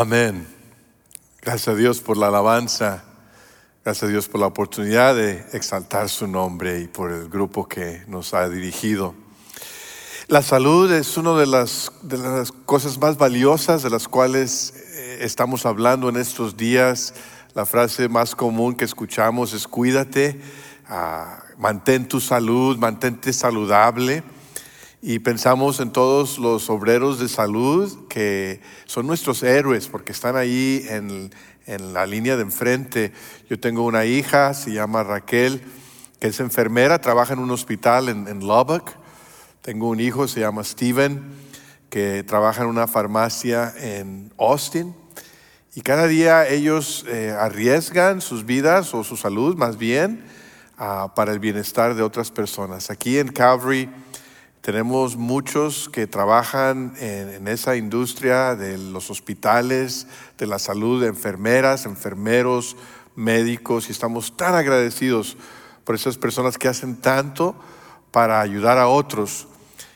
Amén. Gracias a Dios por la alabanza. Gracias a Dios por la oportunidad de exaltar su nombre y por el grupo que nos ha dirigido. La salud es una de las, de las cosas más valiosas de las cuales eh, estamos hablando en estos días. La frase más común que escuchamos es cuídate, ah, mantén tu salud, mantente saludable y pensamos en todos los obreros de salud que son nuestros héroes porque están ahí en, la línea de enfrente. Yo tengo una hija, se llama Raquel, que es enfermera, trabaja en un hospital en, Lubbock. Tengo un hijo, se llama Steven, que trabaja en una farmacia en Austin. Y cada día ellos eh, arriesgan sus vidas o su salud más bien ah, para el bienestar de otras personas. Aquí en Calvary tenemos muchos que trabajan en, esa industria de los hospitales, de la salud, de enfermeras, enfermeros, médicos, y estamos tan agradecidos por esas personas que hacen tanto para ayudar a otros.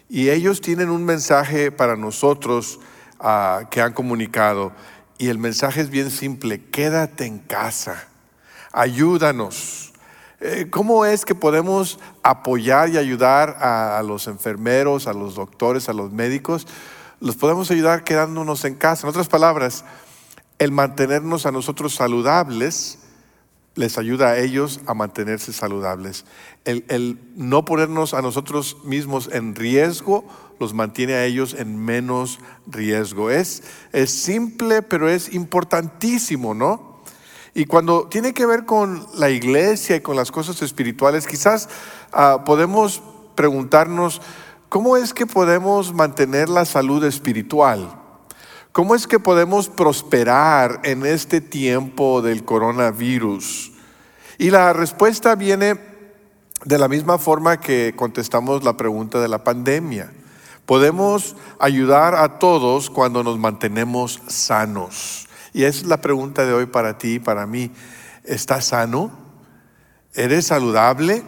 Y ellos tienen un mensaje para nosotros ah, que han comunicado. Y el mensaje es bien simple, quédate en casa, ayúdanos ¿Cómo es que podemos apoyar y ayudar a, los enfermeros, a los doctores, a los médicos? Los podemos ayudar quedándonos en casa. En otras palabras, el mantenernos a nosotros saludables les ayuda a ellos a mantenerse saludables. El, no ponernos a nosotros mismos en riesgo los mantiene a ellos en menos riesgo. Es, es simple, pero es importantísimo, ¿no? Y cuando tiene que ver con la iglesia y con las cosas espirituales, quizás ah, podemos preguntarnos, ¿cómo es que podemos mantener la salud espiritual? ¿Cómo es que podemos prosperar en este tiempo del coronavirus? Y la respuesta viene de la misma forma que contestamos la pregunta de la pandemia. Podemos ayudar a todos cuando nos mantenemos sanos. Y esa es la pregunta de hoy para ti y para mí. ¿Estás sano? ¿Eres saludable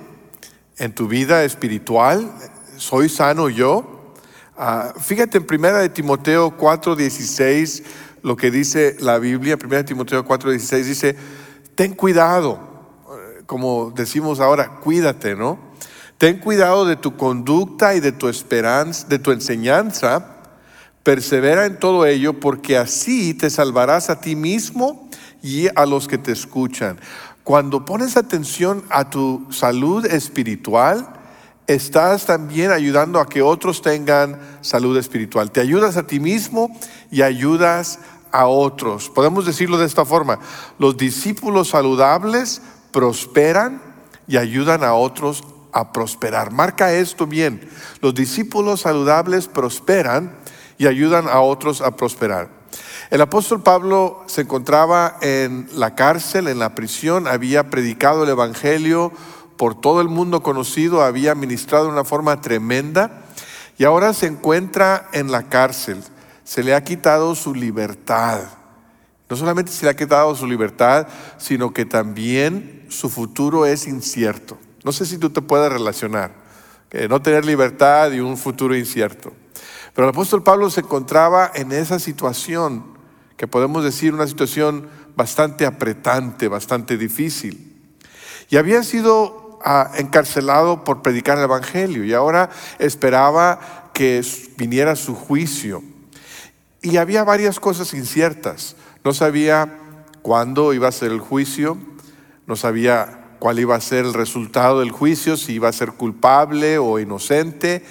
en tu vida espiritual? ¿Soy sano yo? Ah, fíjate en primera de Timoteo 4:16 lo que dice la Biblia, primera de Timoteo 4:16 dice, ten cuidado, como decimos ahora, cuídate, ¿no? Ten cuidado de tu conducta y de tu esperanza, de tu enseñanza Persevera en todo ello porque así te salvarás a ti mismo y a los que te escuchan. Cuando pones atención a tu salud espiritual, estás también ayudando a que otros tengan salud espiritual. Te ayudas a ti mismo y ayudas a otros. Podemos decirlo de esta forma. Los discípulos saludables prosperan y ayudan a otros a prosperar. Marca esto bien. Los discípulos saludables prosperan y ayudan a otros a prosperar. El apóstol Pablo se encontraba en la cárcel, en la prisión, había predicado el Evangelio por todo el mundo conocido, había ministrado de una forma tremenda y ahora se encuentra en la cárcel. Se le ha quitado su libertad. No solamente se le ha quitado su libertad, sino que también su futuro es incierto. No sé si tú te puedes relacionar. Que no tener libertad y un futuro incierto. Pero el apóstol Pablo se encontraba en esa situación, que podemos decir una situación bastante apretante, bastante difícil. Y había sido ah, encarcelado por predicar el Evangelio y ahora esperaba que viniera su juicio. Y había varias cosas inciertas. No sabía cuándo iba a ser el juicio, no sabía cuál iba a ser el resultado del juicio, si iba a ser culpable o inocente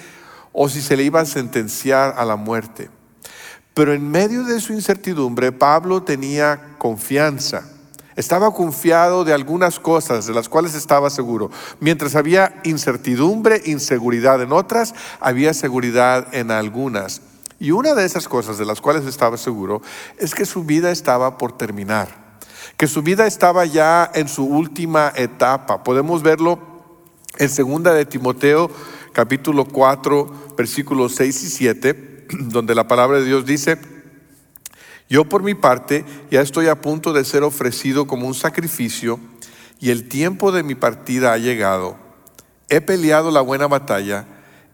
o si se le iba a sentenciar a la muerte. Pero en medio de su incertidumbre, Pablo tenía confianza. Estaba confiado de algunas cosas de las cuales estaba seguro. Mientras había incertidumbre, inseguridad en otras, había seguridad en algunas. Y una de esas cosas de las cuales estaba seguro es que su vida estaba por terminar, que su vida estaba ya en su última etapa. Podemos verlo en segunda de Timoteo capítulo 4, versículos 6 y 7, donde la palabra de Dios dice, yo por mi parte ya estoy a punto de ser ofrecido como un sacrificio y el tiempo de mi partida ha llegado. He peleado la buena batalla,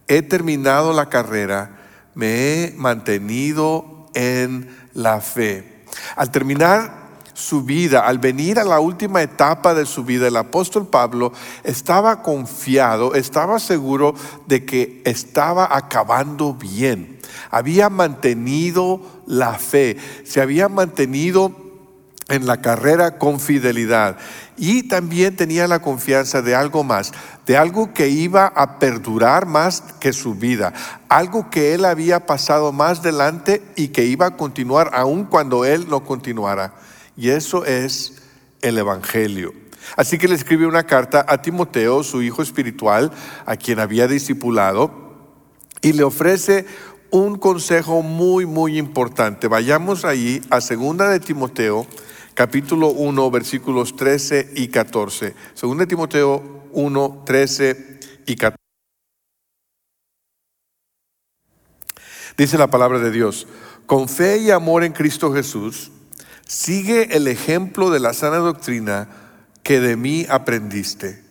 he terminado la carrera, me he mantenido en la fe. Al terminar su vida, al venir a la última etapa de su vida, el apóstol Pablo estaba confiado, estaba seguro de que estaba acabando bien. Había mantenido la fe, se había mantenido en la carrera con fidelidad y también tenía la confianza de algo más, de algo que iba a perdurar más que su vida, algo que él había pasado más delante y que iba a continuar aun cuando él no continuara. Y eso es el Evangelio. Así que le escribe una carta a Timoteo, su hijo espiritual, a quien había discipulado, y le ofrece un consejo muy, muy importante. Vayamos ahí a segunda de Timoteo, capítulo 1, versículos 13 y 14. Segunda de Timoteo 1, 13 y 14. Dice la palabra de Dios, con fe y amor en Cristo Jesús, sigue el ejemplo de la sana doctrina que de mí aprendiste.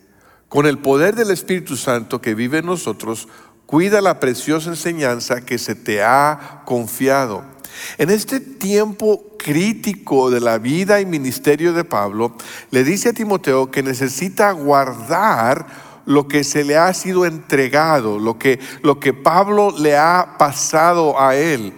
Con el poder del Espíritu Santo que vive en nosotros, Cuida la preciosa enseñanza que se te ha confiado. En este tiempo crítico de la vida y ministerio de Pablo, le dice a Timoteo que necesita guardar lo que se le ha sido entregado, lo que, lo que Pablo le ha pasado a él.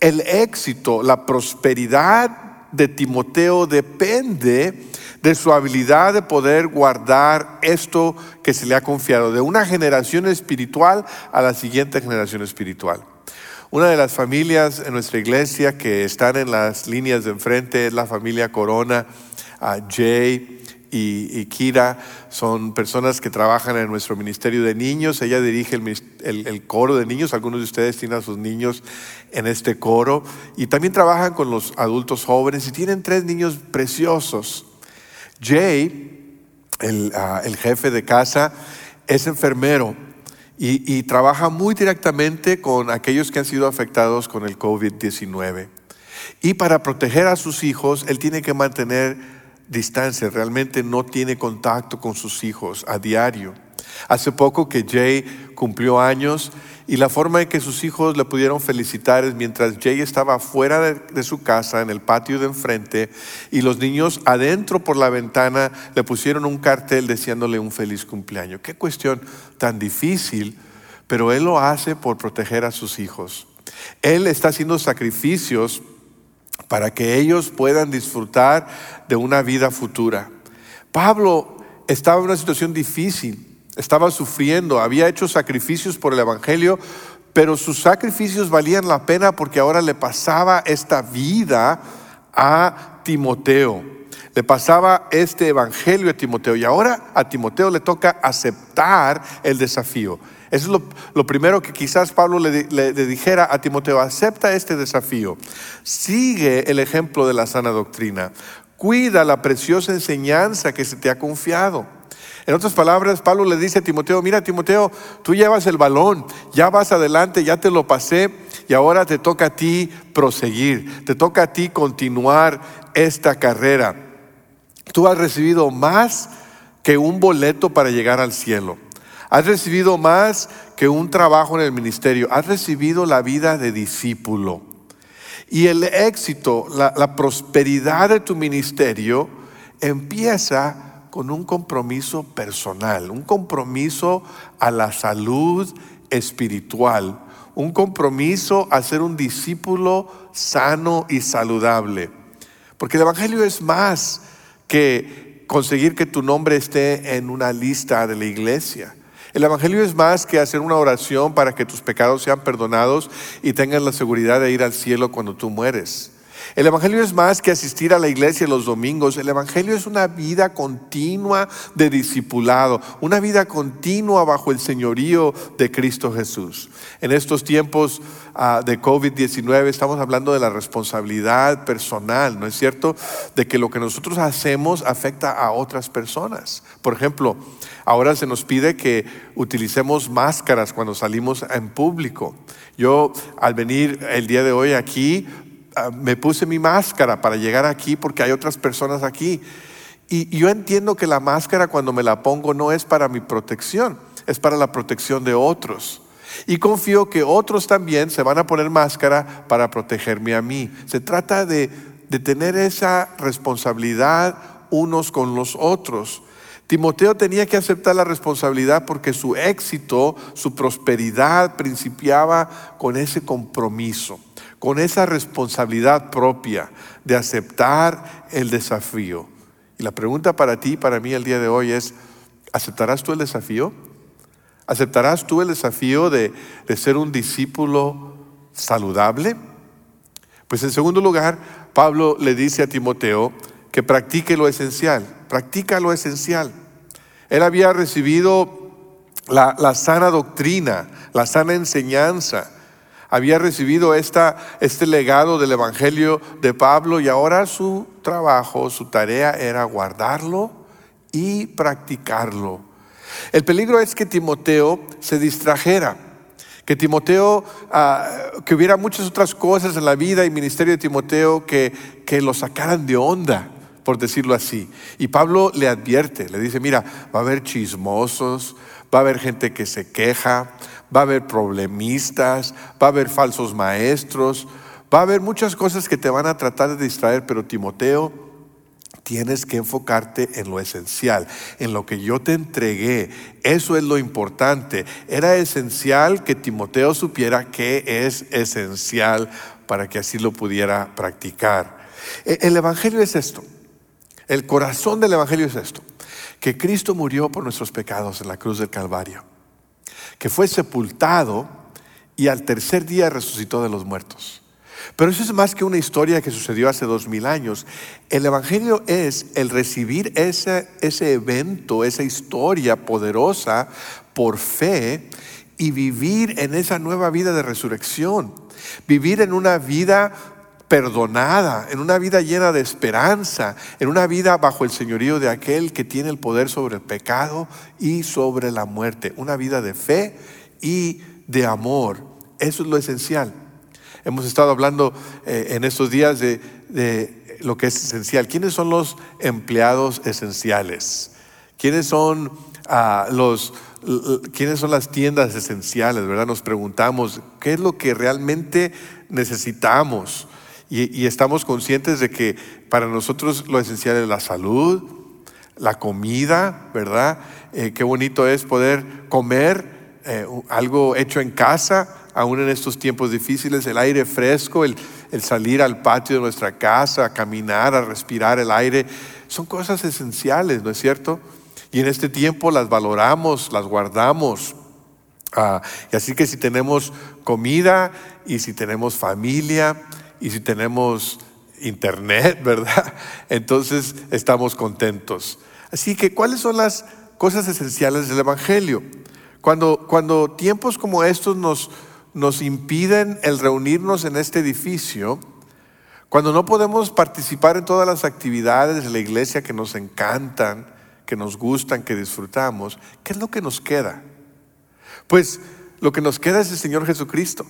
El éxito, la prosperidad de Timoteo depende de su habilidad de poder guardar esto que se le ha confiado, de una generación espiritual a la siguiente generación espiritual. Una de las familias en nuestra iglesia que están en las líneas de enfrente es la familia Corona, Jay y, Kira. Son personas que trabajan en nuestro ministerio de niños. Ella dirige el, coro de niños. Algunos de ustedes tienen a sus niños en este coro. Y también trabajan con los adultos jóvenes y tienen tres niños preciosos. Jay, ah, el, jefe de casa, es enfermero y, trabaja muy directamente con aquellos que han sido afectados con el COVID-19. Y para proteger a sus hijos, él tiene que mantener distancia, realmente no tiene contacto con sus hijos a diario. Hace poco que Jay cumplió años y la forma en que sus hijos le pudieron felicitar es mientras Jay estaba fuera de, su casa, en el patio de enfrente, y los niños adentro por la ventana le pusieron un cartel diciéndole un feliz cumpleaños. Qué cuestión tan difícil, pero él lo hace por proteger a sus hijos. Él está haciendo sacrificios para que ellos puedan disfrutar de una vida futura. Pablo estaba en una situación difícil estaba sufriendo, había hecho sacrificios por el Evangelio, pero sus sacrificios valían la pena porque ahora le pasaba esta vida a Timoteo. Le pasaba este Evangelio a Timoteo y ahora a Timoteo le toca aceptar el desafío. Eso es lo, primero que quizás Pablo le, le, dijera a Timoteo, acepta este desafío, sigue el ejemplo de la sana doctrina, cuida la preciosa enseñanza que se te ha confiado. En otras palabras, Pablo le dice a Timoteo, mira Timoteo, tú llevas el balón, ya vas adelante, ya te lo pasé y ahora te toca a ti proseguir, te toca a ti continuar esta carrera. Tú has recibido más que un boleto para llegar al cielo. Has recibido más que un trabajo en el ministerio. Has recibido la vida de discípulo. Y el éxito, la, prosperidad de tu ministerio empieza con un compromiso personal, un compromiso a la salud espiritual, un compromiso a ser un discípulo sano y saludable. Porque el Evangelio es más que conseguir que tu nombre esté en una lista de la iglesia. El Evangelio es más que hacer una oración para que tus pecados sean perdonados y tengas la seguridad de ir al cielo cuando tú mueres. El Evangelio es más que asistir a la iglesia los domingos. El Evangelio es una vida continua de discipulado, una vida continua bajo el señorío de Cristo Jesús. En estos tiempos ah, de COVID-19 estamos hablando de la responsabilidad personal, ¿no es cierto? De que lo que nosotros hacemos afecta a otras personas. Por ejemplo, ahora se nos pide que utilicemos máscaras cuando salimos en público. Yo al venir el día de hoy aquí me puse mi máscara para llegar aquí porque hay otras personas aquí. Y, yo entiendo que la máscara cuando me la pongo no es para mi protección, es para la protección de otros. Y confío que otros también se van a poner máscara para protegerme a mí. Se trata de de tener esa responsabilidad unos con los otros. Timoteo tenía que aceptar la responsabilidad porque su éxito, su prosperidad principiaba con ese compromiso, con esa responsabilidad propia de aceptar el desafío. Y la pregunta para ti y para mí el día de hoy es, ¿aceptarás tú el desafío? ¿Aceptarás tú el desafío de, de ser un discípulo saludable? Pues en segundo lugar, Pablo le dice a Timoteo que practique lo esencial, practica lo esencial. Él había recibido la, la sana doctrina, la sana enseñanza, había recibido este legado del Evangelio de Pablo y ahora su trabajo, su tarea era guardarlo y practicarlo. El peligro es que Timoteo se distrajera, que Timoteo, ah, que hubiera muchas otras cosas en la vida y ministerio de Timoteo que, que lo sacaran de onda, por decirlo así. Y Pablo le advierte, le dice, mira, va a haber chismosos, va a haber gente que se queja, va a haber problemistas, va a haber falsos maestros, va a haber muchas cosas que te van a tratar de distraer, pero Timoteo, tienes que enfocarte en lo esencial, en lo que yo te entregué. Eso es lo importante. Era esencial que Timoteo supiera que es esencial para que así lo pudiera practicar. E, el Evangelio es esto. El corazón del Evangelio es esto. Que Cristo murió por nuestros pecados en la cruz del Calvario. Que fue sepultado y al tercer día resucitó de los muertos. Pero eso es más que una historia que sucedió hace dos mil años. El Evangelio es el recibir ese, ese evento, esa historia poderosa por fe y vivir en esa nueva vida de resurrección. Vivir en una vida perdonada, en una vida llena de esperanza, en una vida bajo el señorío de aquel que tiene el poder sobre el pecado y sobre la muerte. Una vida de fe y de amor. Eso es lo esencial. Hemos estado hablando eh, en estos días de, lo que es esencial. ¿Quiénes son los empleados esenciales? ¿Quiénes son ah, los quiénes son las tiendas esenciales, verdad? Nos preguntamos qué es lo que realmente necesitamos y, estamos conscientes de que para nosotros lo esencial es la salud, la comida, ¿verdad? Eh, qué bonito es poder comer eh, algo hecho en casa, aún en estos tiempos difíciles, el aire fresco, el, salir al patio de nuestra casa, a caminar, a respirar el aire, son cosas esenciales, ¿no es cierto? Y en este tiempo las valoramos, las guardamos. Ah, y así que si tenemos comida y si tenemos familia y si tenemos internet, ¿verdad? Entonces estamos contentos. Así que, ¿cuáles son las cosas esenciales del Evangelio? Cuando, cuando tiempos como estos nos, nos impiden el reunirnos en este edificio, cuando no podemos participar en todas las actividades de la iglesia que nos encantan, que nos gustan, que disfrutamos, ¿qué es lo que nos queda? Pues lo que nos queda es el Señor Jesucristo.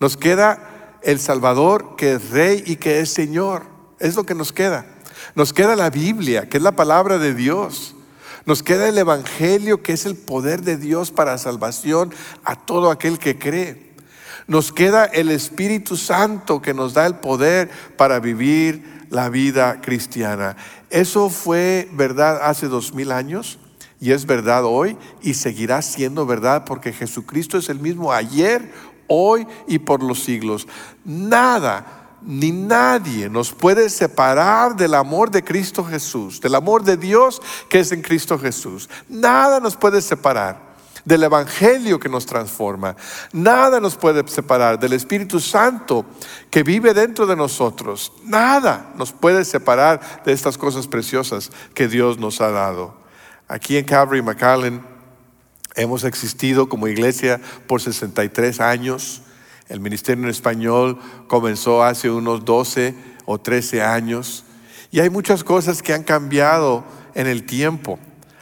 Nos queda el Salvador que es Rey y que es Señor. Es lo que nos queda. Nos queda la Biblia, que es la palabra de Dios. Nos queda el Evangelio, que es el poder de Dios para salvación a todo aquel que cree. Nos queda el Espíritu Santo que nos da el poder para vivir la vida cristiana. Eso fue verdad hace dos mil años y es verdad hoy y seguirá siendo verdad porque Jesucristo es el mismo ayer, hoy y por los siglos. Nada ni nadie nos puede separar del amor de Cristo Jesús, del amor de Dios que es en Cristo Jesús. Nada nos puede separar del Evangelio que nos transforma. Nada nos puede separar del Espíritu Santo que vive dentro de nosotros. Nada nos puede separar de estas cosas preciosas que Dios nos ha dado. Aquí en Calvary McAllen hemos existido como iglesia por 63 años. El ministerio en español comenzó hace unos 12 o 13 años. Y hay muchas cosas que han cambiado en el tiempo.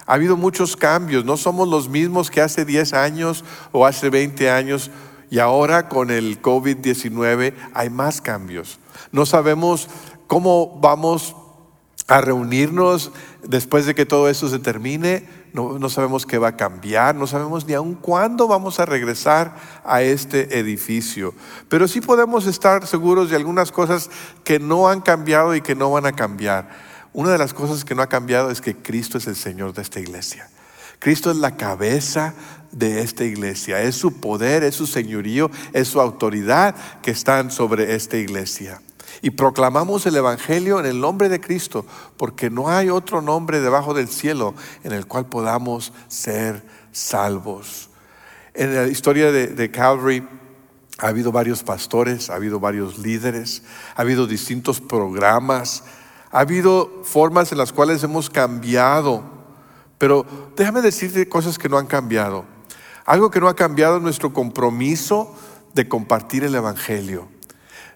Ha habido muchos cambios, no somos los mismos que hace 10 años o hace 20 años y ahora con el COVID-19 hay más cambios. No sabemos cómo vamos a reunirnos después de que todo eso se termine. No, no, sabemos qué va a cambiar, no sabemos ni aún cuándo vamos a regresar a este edificio. Pero sí podemos estar seguros de algunas cosas que no han cambiado y que no van a cambiar. Una de las cosas que no ha cambiado es que Cristo es el Señor de esta iglesia. Cristo es la cabeza de esta iglesia. Es su poder, es su señorío, es su autoridad que están sobre esta iglesia. Y proclamamos el Evangelio en el nombre de Cristo, porque no hay otro nombre debajo del cielo en el cual podamos ser salvos. En la historia de, Calvary ha habido varios pastores, ha habido varios líderes, ha habido distintos programas, ha habido formas en las cuales hemos cambiado, pero déjame decirte cosas que no han cambiado. Algo que no ha cambiado es nuestro compromiso de compartir el Evangelio.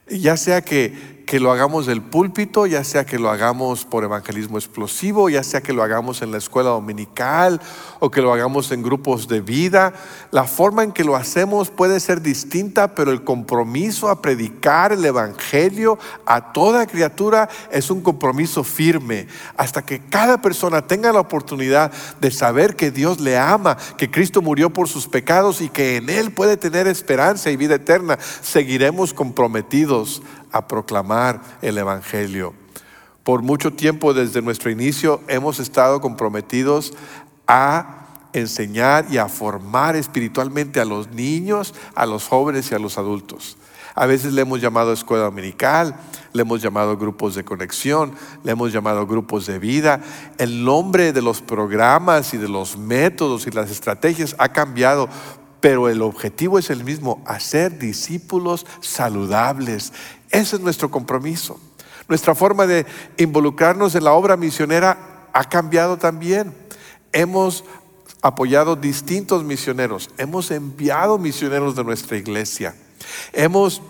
Ya sea que que lo hagamos del púlpito, ya sea que lo hagamos por evangelismo explosivo, ya sea que lo hagamos en la escuela dominical o que lo hagamos en grupos de vida. La forma en que lo hacemos puede ser distinta, pero el compromiso a predicar el Evangelio a toda criatura es un compromiso firme hasta que cada persona tenga la oportunidad de saber que Dios le ama, que Cristo murió por sus pecados y que en Él puede tener esperanza y vida eterna. Seguiremos comprometidos a proclamar el Evangelio. Por mucho tiempo desde nuestro inicio hemos estado comprometidos a enseñar y a formar espiritualmente a los niños, a los jóvenes y a los adultos. A veces le hemos llamado escuela dominical, le hemos llamado grupos de conexión, le hemos llamado grupos de vida. El nombre de los programas y de los métodos y las estrategias ha cambiado, pero el objetivo es el mismo, hacer discípulos saludables ese es nuestro compromiso. Nuestra forma de involucrarnos en la obra misionera ha cambiado también. Hemos apoyado distintos misioneros, hemos enviado misioneros de nuestra iglesia, hemos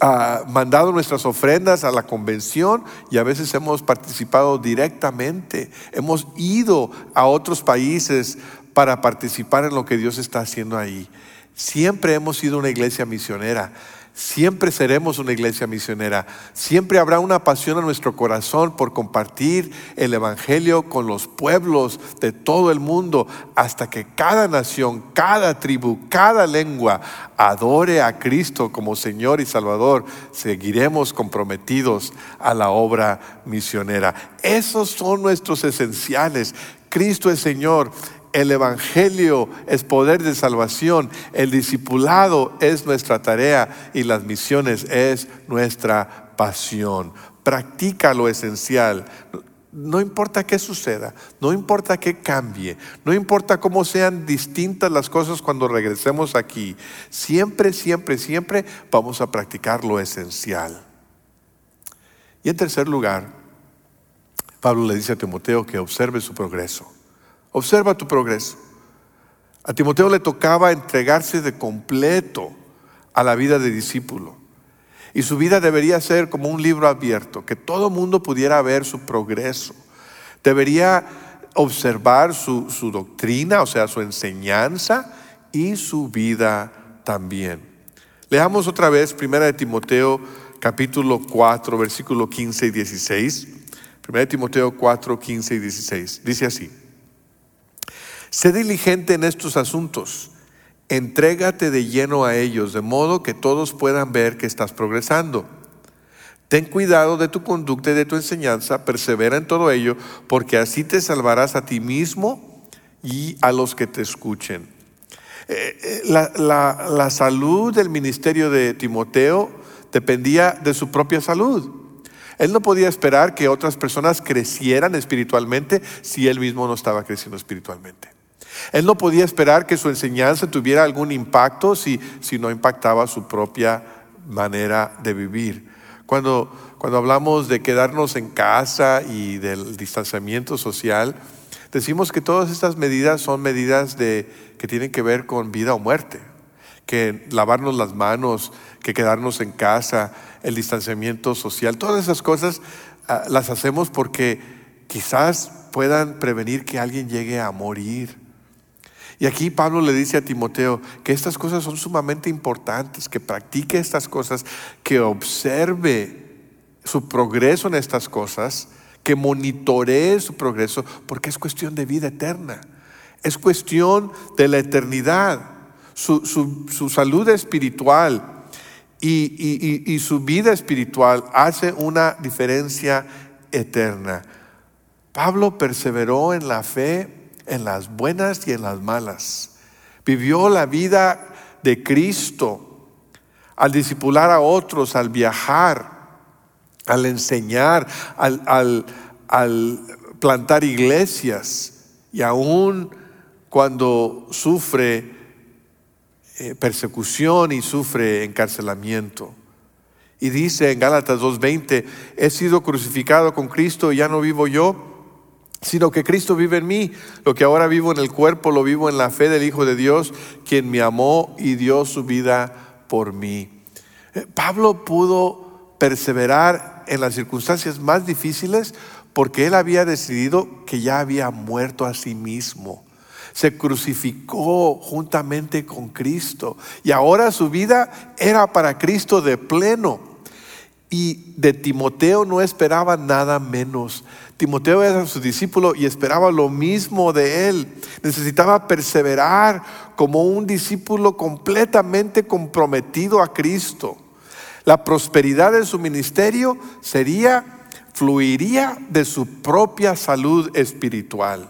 ah, mandado nuestras ofrendas a la convención y a veces hemos participado directamente, hemos ido a otros países para participar en lo que Dios está haciendo ahí. Siempre hemos sido una iglesia misionera. Siempre seremos una iglesia misionera. Siempre habrá una pasión en nuestro corazón por compartir el Evangelio con los pueblos de todo el mundo hasta que cada nación, cada tribu, cada lengua adore a Cristo como Señor y Salvador. Seguiremos comprometidos a la obra misionera. Esos son nuestros esenciales. Cristo es Señor. El Evangelio es poder de salvación, el discipulado es nuestra tarea y las misiones es nuestra pasión. Practica lo esencial. No importa qué suceda, no importa qué cambie, no importa cómo sean distintas las cosas cuando regresemos aquí, siempre, siempre, siempre vamos a practicar lo esencial. Y en tercer lugar, Pablo le dice a Timoteo que observe su progreso. Observa tu progreso. A Timoteo le tocaba entregarse de completo a la vida de discípulo. Y su vida debería ser como un libro abierto, que todo mundo pudiera ver su progreso. Debería observar su, su doctrina, o sea, su enseñanza y su vida también. Leamos otra vez 1 de Timoteo capítulo 4, versículo 15 y 16. 1 de Timoteo 4, 15 y 16. Dice así. Sé diligente en estos asuntos. Entrégate de lleno a ellos, de modo que todos puedan ver que estás progresando. Ten cuidado de tu conducta y de tu enseñanza, persevera en todo ello, porque así te salvarás a ti mismo y a los que te escuchen. Eh, eh, la, la salud del ministerio de Timoteo dependía de su propia salud. Él no podía esperar que otras personas crecieran espiritualmente si él mismo no estaba creciendo espiritualmente. Él no podía esperar que su enseñanza tuviera algún impacto si, si no impactaba su propia manera de vivir. Cuando, cuando hablamos de quedarnos en casa y del distanciamiento social, decimos que todas estas medidas son medidas de, que tienen que ver con vida o muerte, que lavarnos las manos, que quedarnos en casa, el distanciamiento social, todas esas cosas ah, las hacemos porque quizás puedan prevenir que alguien llegue a morir y aquí Pablo le dice a Timoteo que estas cosas son sumamente importantes, que practique estas cosas, que observe su progreso en estas cosas, que monitoree su progreso, porque es cuestión de vida eterna, es cuestión de la eternidad, su, salud espiritual y, y su vida espiritual hace una diferencia eterna. Pablo perseveró en la fe, en las buenas y en las malas. Vivió la vida de Cristo al discipular a otros, al viajar, al enseñar, al, plantar iglesias y aún cuando sufre eh, persecución y sufre encarcelamiento. Y dice en Gálatas 2.20, he sido crucificado con Cristo y ya no vivo yo sino que Cristo vive en mí. Lo que ahora vivo en el cuerpo lo vivo en la fe del Hijo de Dios, quien me amó y dio su vida por mí. Eh, Pablo pudo perseverar en las circunstancias más difíciles porque él había decidido que ya había muerto a sí mismo. Se crucificó juntamente con Cristo y ahora su vida era para Cristo de pleno. Y de Timoteo no esperaba nada menos. Timoteo era su discípulo y esperaba lo mismo de él. Necesitaba perseverar como un discípulo completamente comprometido a Cristo. La prosperidad de su ministerio sería, fluiría de su propia salud espiritual.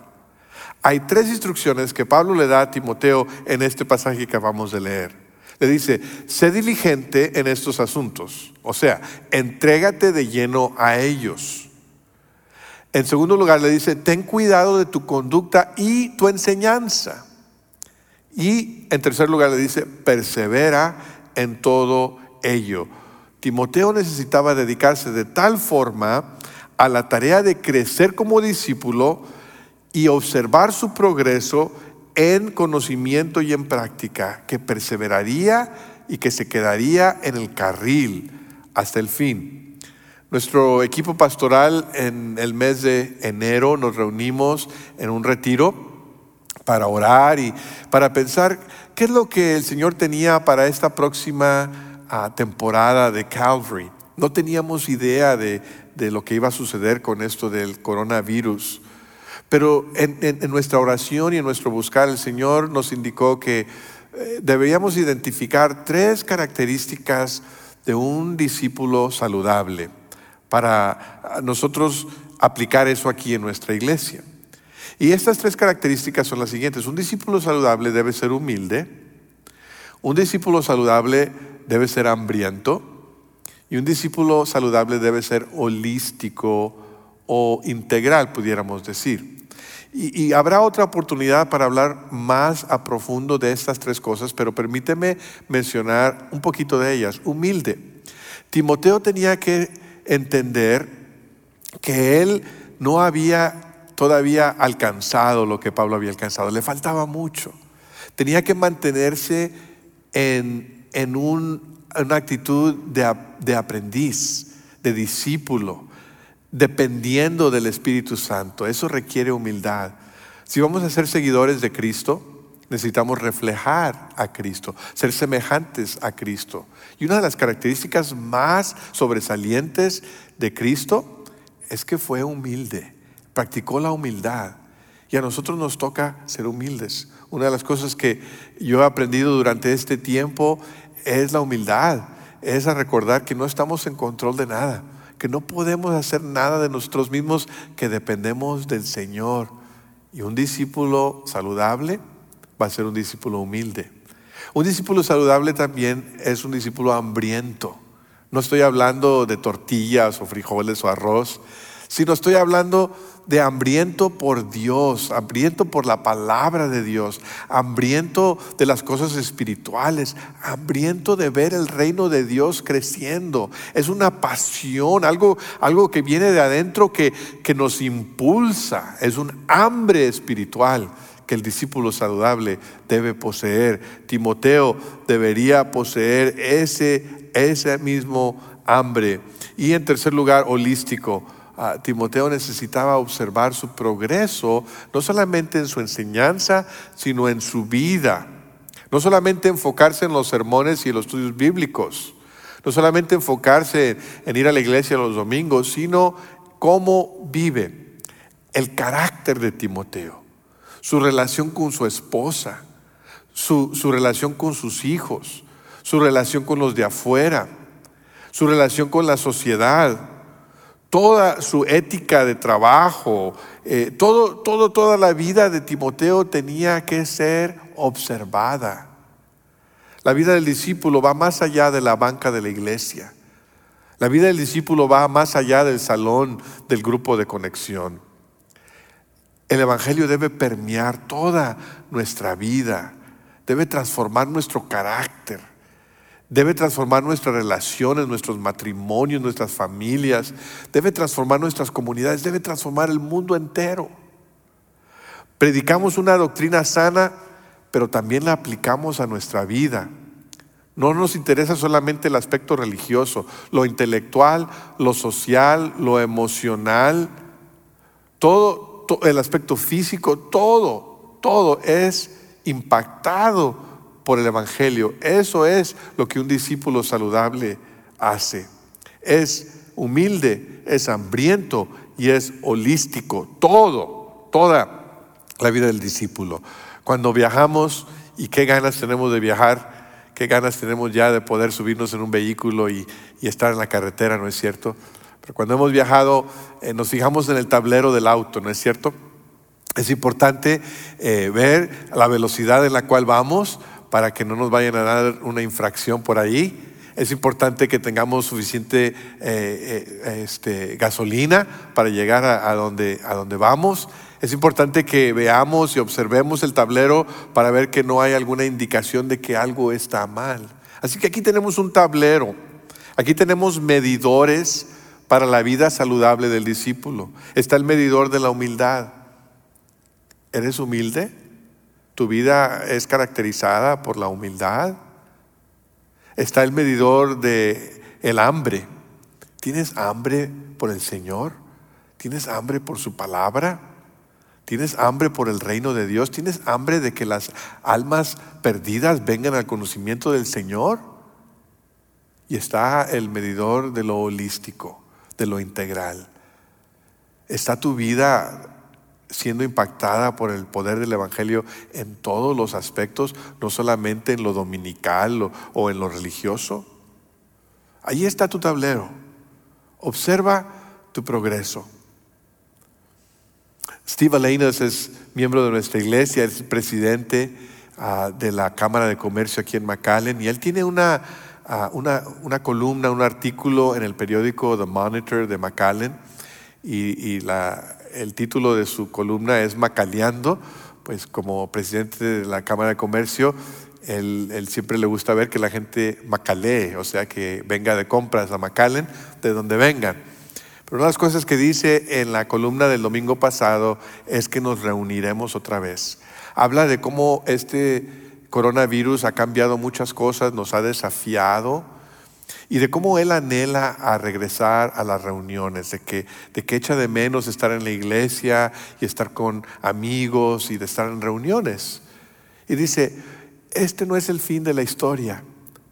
Hay tres instrucciones que Pablo le da a Timoteo en este pasaje que acabamos de leer. Le dice, sé diligente en estos asuntos, o sea, entrégate de lleno a ellos. En segundo lugar, le dice, ten cuidado de tu conducta y tu enseñanza. Y en tercer lugar, le dice, persevera en todo ello. Timoteo necesitaba dedicarse de tal forma a la tarea de crecer como discípulo y observar su progreso en conocimiento y en práctica, que perseveraría y que se quedaría en el carril hasta el fin. Nuestro equipo pastoral en el mes de enero nos reunimos en un retiro para orar y para pensar qué es lo que el Señor tenía para esta próxima ah, temporada de Calvary. No teníamos idea de, lo que iba a suceder con esto del coronavirus. Pero en, nuestra oración y en nuestro buscar, el Señor nos indicó que eh, deberíamos identificar tres características de un discípulo saludable para nosotros aplicar eso aquí en nuestra iglesia. Y estas tres características son las siguientes. Un discípulo saludable debe ser humilde, un discípulo saludable debe ser hambriento y un discípulo saludable debe ser holístico o integral, pudiéramos decir. Y, habrá otra oportunidad para hablar más a profundo de estas tres cosas, pero permíteme mencionar un poquito de ellas. Humilde. Timoteo tenía que entender que él no había todavía alcanzado lo que Pablo había alcanzado, le faltaba mucho. Tenía que mantenerse en, en una actitud de, de aprendiz, de discípulo, dependiendo del Espíritu Santo. Eso requiere humildad. Si vamos a ser seguidores de Cristo, necesitamos reflejar a Cristo, ser semejantes a Cristo. Y una de las características más sobresalientes de Cristo es que fue humilde, practicó la humildad. Y a nosotros nos toca ser humildes. Una de las cosas que yo he aprendido durante este tiempo es la humildad, es a recordar que no estamos en control de nada, que no podemos hacer nada de nosotros mismos, que dependemos del Señor. Y un discípulo saludable va a ser un discípulo humilde. Un discípulo saludable también es un discípulo hambriento. No estoy hablando de tortillas o frijoles o arroz, sino estoy hablando de hambriento por Dios, hambriento por la palabra de Dios, hambriento de las cosas espirituales, hambriento de ver el reino de Dios creciendo. Es una pasión, algo, algo que viene de adentro que, que nos impulsa, es un hambre espiritual que el discípulo saludable debe poseer. Timoteo debería poseer ese, ese mismo hambre. Y en tercer lugar, holístico. Ah, Timoteo necesitaba observar su progreso, no solamente en su enseñanza, sino en su vida. No solamente enfocarse en los sermones y los estudios bíblicos. No solamente enfocarse en ir a la iglesia los domingos, sino cómo vive, el carácter de Timoteo, su relación con su esposa, su, su relación con sus hijos, su relación con los de afuera, su relación con la sociedad, toda su ética de trabajo, eh, todo, todo, toda la vida de Timoteo tenía que ser observada. La vida del discípulo va más allá de la banca de la iglesia. La vida del discípulo va más allá del salón del grupo de conexión. El Evangelio debe permear toda nuestra vida, debe transformar nuestro carácter, debe transformar nuestras relaciones, nuestros matrimonios, nuestras familias, debe transformar nuestras comunidades, debe transformar el mundo entero. Predicamos una doctrina sana, pero también la aplicamos a nuestra vida. No nos interesa solamente el aspecto religioso, lo intelectual, lo social, lo emocional, todo, el aspecto físico, todo, todo es impactado por el Evangelio. Eso es lo que un discípulo saludable hace. Es humilde, es hambriento y es holístico. Todo, toda la vida del discípulo. Cuando viajamos, y qué ganas tenemos de viajar, qué ganas tenemos ya de poder subirnos en un vehículo y, estar en la carretera, ¿no es cierto? Pero cuando hemos viajado, eh, nos fijamos en el tablero del auto, ¿no es cierto? Es importante eh, ver la velocidad en la cual vamos, para que no nos vayan a dar una infracción por ahí. Es importante que tengamos suficiente eh, eh, este, gasolina para llegar a, donde, a donde vamos. Es importante que veamos y observemos el tablero para ver que no hay alguna indicación de que algo está mal. Así que aquí tenemos un tablero. Aquí tenemos medidores para la vida saludable del discípulo. Está el medidor de la humildad. ¿Eres humilde? ¿Tu vida es caracterizada por la humildad? Está el medidor de el hambre. ¿Tienes hambre por el Señor? ¿Tienes hambre por su palabra? ¿Tienes hambre por el reino de Dios? ¿Tienes hambre de que las almas perdidas vengan al conocimiento del Señor? Y está el medidor de lo holístico, de lo integral. ¿Está tu vida siendo impactada por el poder del Evangelio en todos los aspectos, no solamente en lo dominical o, en lo religioso. Ahí está tu tablero. Observa tu progreso. Steve Aleinas es miembro de nuestra iglesia, es presidente ah, de la Cámara de Comercio aquí en McAllen y él tiene una, ah, una, una, columna, un artículo en el periódico The Monitor de McAllen y, y la, el título de su columna es Macaleando, pues como presidente de la Cámara de Comercio, él, siempre le gusta ver que la gente macalee, o sea, que venga de compras a Macalen, de donde vengan. Pero una de las cosas que dice en la columna del domingo pasado es que nos reuniremos otra vez. Habla de cómo este coronavirus ha cambiado muchas cosas, nos ha desafiado, y de cómo él anhela a regresar a las reuniones, de que, de que echa de menos estar en la iglesia y estar con amigos y de estar en reuniones. Y dice, este no es el fin de la historia.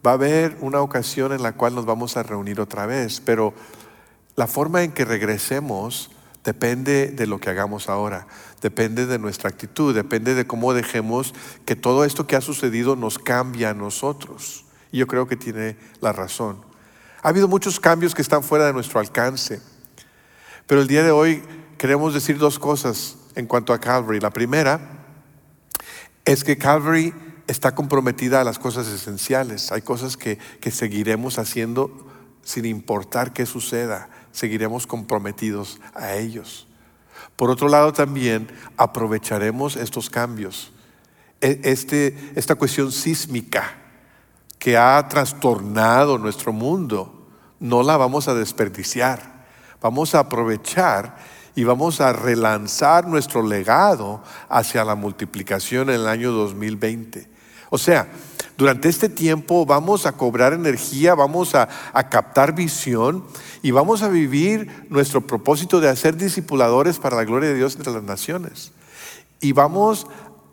Va a haber una ocasión en la cual nos vamos a reunir otra vez, pero la forma en que regresemos depende de lo que hagamos ahora, depende de nuestra actitud, depende de cómo dejemos que todo esto que ha sucedido nos cambie a nosotros. Y yo creo que tiene la razón. Ha habido muchos cambios que están fuera de nuestro alcance. Pero el día de hoy queremos decir dos cosas en cuanto a Calvary. La primera es que Calvary está comprometida a las cosas esenciales. Hay cosas que, que seguiremos haciendo sin importar qué suceda. Seguiremos comprometidos a ellos. Por otro lado, también aprovecharemos estos cambios. E, este, esta cuestión sísmica que ha trastornado nuestro mundo, no la vamos a desperdiciar. Vamos a aprovechar y vamos a relanzar nuestro legado hacia la multiplicación en el año 2020. O sea, durante este tiempo vamos a cobrar energía, vamos a, a, captar visión y vamos a vivir nuestro propósito de hacer discipuladores para la gloria de Dios entre las naciones. Y vamos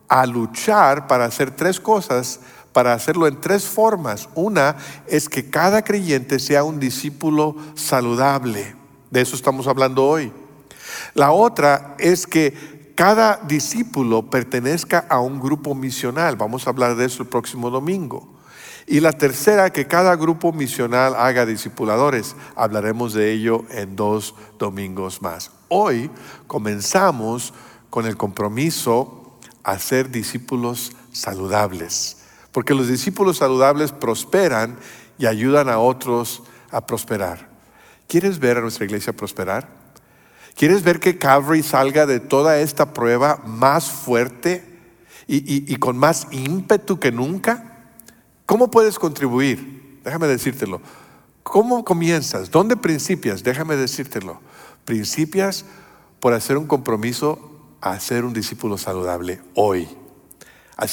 a luchar para hacer tres cosas para hacerlo en tres formas. Una es que cada creyente sea un discípulo saludable. De eso estamos hablando hoy. La otra es que cada discípulo pertenezca a un grupo misional. Vamos a hablar de eso el próximo domingo. Y la tercera, que cada grupo misional haga discipuladores. Hablaremos de ello en dos domingos más. Hoy comenzamos con el compromiso a ser discípulos saludables. Porque los discípulos saludables prosperan y ayudan a otros a prosperar. ¿Quieres ver a nuestra iglesia prosperar? ¿Quieres ver que Calvary salga de toda esta prueba más fuerte y, con más ímpetu que nunca? ¿Cómo puedes contribuir? Déjame decírtelo. ¿Cómo comienzas? ¿Dónde principias? Déjame decírtelo. Principias por hacer un compromiso a ser un discípulo saludable hoy. A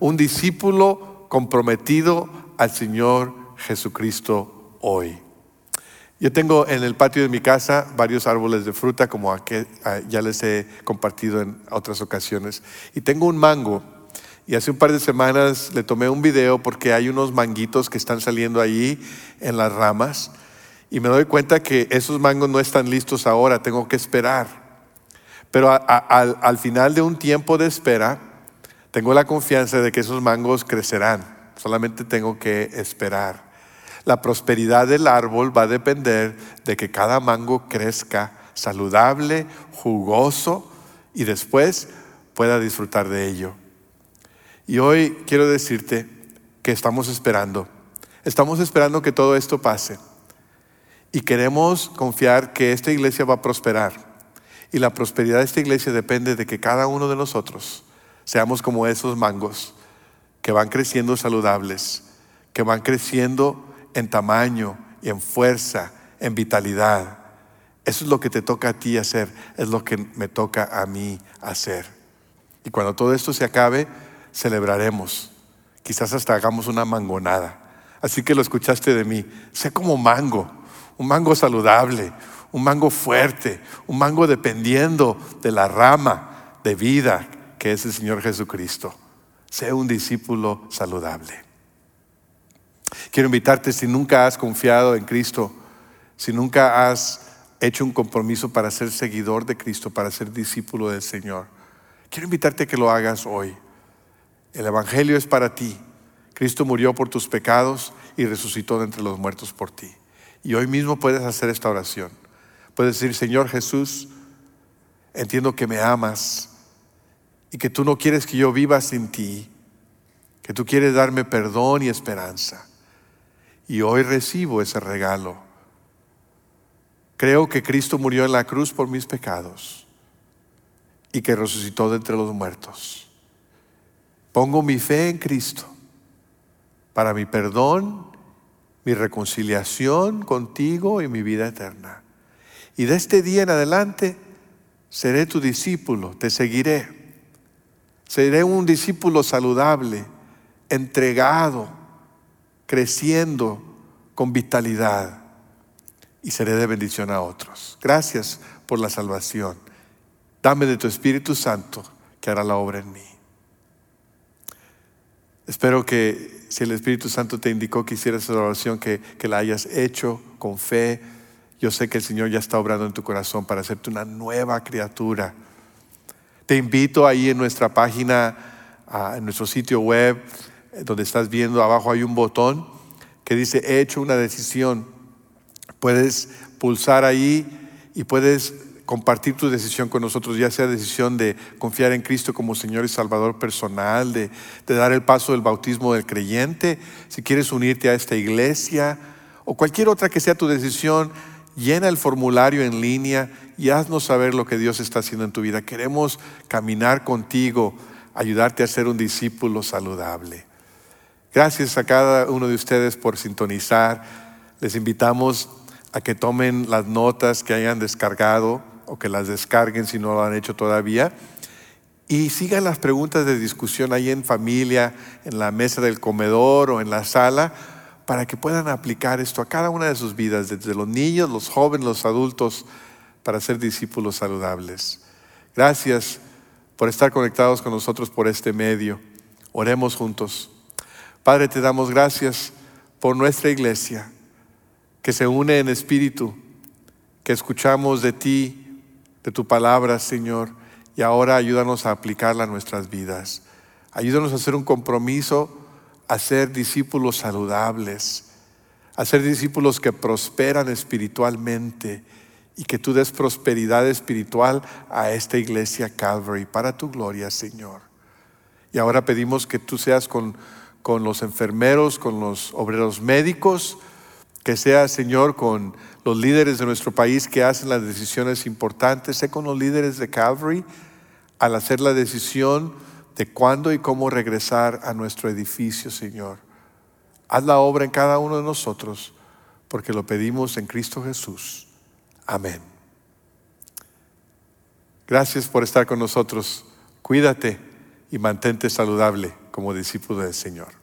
un discípulo comprometido al Señor Jesucristo hoy. Yo tengo en el patio de mi casa varios árboles de fruta, como ya les he compartido en otras ocasiones. Y tengo un mango. Y hace un par de semanas le tomé un video porque hay unos manguitos que están saliendo allí en las ramas. Y me doy cuenta que esos mangos no están listos ahora, tengo que esperar. Pero al final de un tiempo de espera, tengo la confianza de que esos mangos crecerán. Solamente tengo que esperar. La prosperidad del árbol va a depender de que cada mango crezca saludable, jugoso y después pueda disfrutar de ello. Y hoy quiero decirte que estamos esperando. Estamos esperando que todo esto pase. Y queremos confiar que esta iglesia va a prosperar. Y la prosperidad de esta iglesia depende de que cada uno de nosotros seamos como esos mangos que van creciendo saludables, que van creciendo en tamaño y en fuerza, en vitalidad. Eso es lo que te toca a ti hacer, es lo que me toca a mí hacer. Y cuando todo esto se acabe, celebraremos. Quizás hasta hagamos una mangonada. Así que lo escuchaste de mí. Sé como mango, un mango saludable, un mango fuerte, un mango dependiendo de la rama de vida que es el Señor Jesucristo. Sé un discípulo saludable. Quiero invitarte, si nunca has confiado en Cristo, si nunca has hecho un compromiso para ser seguidor de Cristo, para ser discípulo del Señor, quiero invitarte a que lo hagas hoy. El Evangelio es para ti. Cristo murió por tus pecados y resucitó de entre los muertos por ti. Y hoy mismo puedes hacer esta oración. Puedes decir, Señor Jesús, entiendo que me amas y que tú no quieres que yo viva sin ti, que tú quieres darme perdón y esperanza. Y hoy recibo ese regalo. Creo que Cristo murió en la cruz por mis pecados y que resucitó de entre los muertos. Pongo mi fe en Cristo para mi perdón, mi reconciliación contigo y mi vida eterna. Y de este día en adelante seré tu discípulo, te seguiré. Seré un discípulo saludable, entregado, creciendo con vitalidad y seré de bendición a otros. Gracias por la salvación. Dame de tu Espíritu Santo que hará la obra en mí. Espero que si el Espíritu Santo te indicó que hicieras esa oración, que, que la hayas hecho con fe. Yo sé que el Señor ya está obrando en tu corazón para hacerte una nueva criatura. Te invito ahí en nuestra página, en nuestro sitio web, donde estás viendo abajo hay un botón que dice he hecho una decisión. Puedes pulsar ahí y puedes compartir tu decisión con nosotros, ya sea decisión de confiar en Cristo como Señor y Salvador personal, de, de dar el paso del bautismo del creyente, si quieres unirte a esta iglesia o cualquier otra que sea tu decisión, llena el formulario en línea y haznos saber lo que Dios está haciendo en tu vida. Queremos caminar contigo, ayudarte a ser un discípulo saludable. Gracias a cada uno de ustedes por sintonizar. Les invitamos a que tomen las notas que hayan descargado o que las descarguen si no lo han hecho todavía. Y sigan las preguntas de discusión ahí en familia, en la mesa del comedor o en la sala, para que puedan aplicar esto a cada una de sus vidas, desde los niños, los jóvenes, los adultos, para ser discípulos saludables. Gracias por estar conectados con nosotros por este medio. Oremos juntos. Padre, te damos gracias por nuestra iglesia, que se une en espíritu, que escuchamos de ti, de tu palabra, Señor, y ahora ayúdanos a aplicarla a nuestras vidas. Ayúdanos a hacer un compromiso, a ser discípulos saludables, a ser discípulos que prosperan espiritualmente y que tú des prosperidad espiritual a esta iglesia Calvary para tu gloria, Señor. Y ahora pedimos que tú seas con, con los enfermeros, con los obreros médicos, que seas, Señor, con los líderes de nuestro país que hacen las decisiones importantes, sé con los líderes de Calvary al hacer la decisión de cuándo y cómo regresar a nuestro edificio, Señor. Haz la obra en cada uno de nosotros, porque lo pedimos en Cristo Jesús. Amén. Gracias por estar con nosotros. Cuídate y mantente saludable como discípulo del Señor.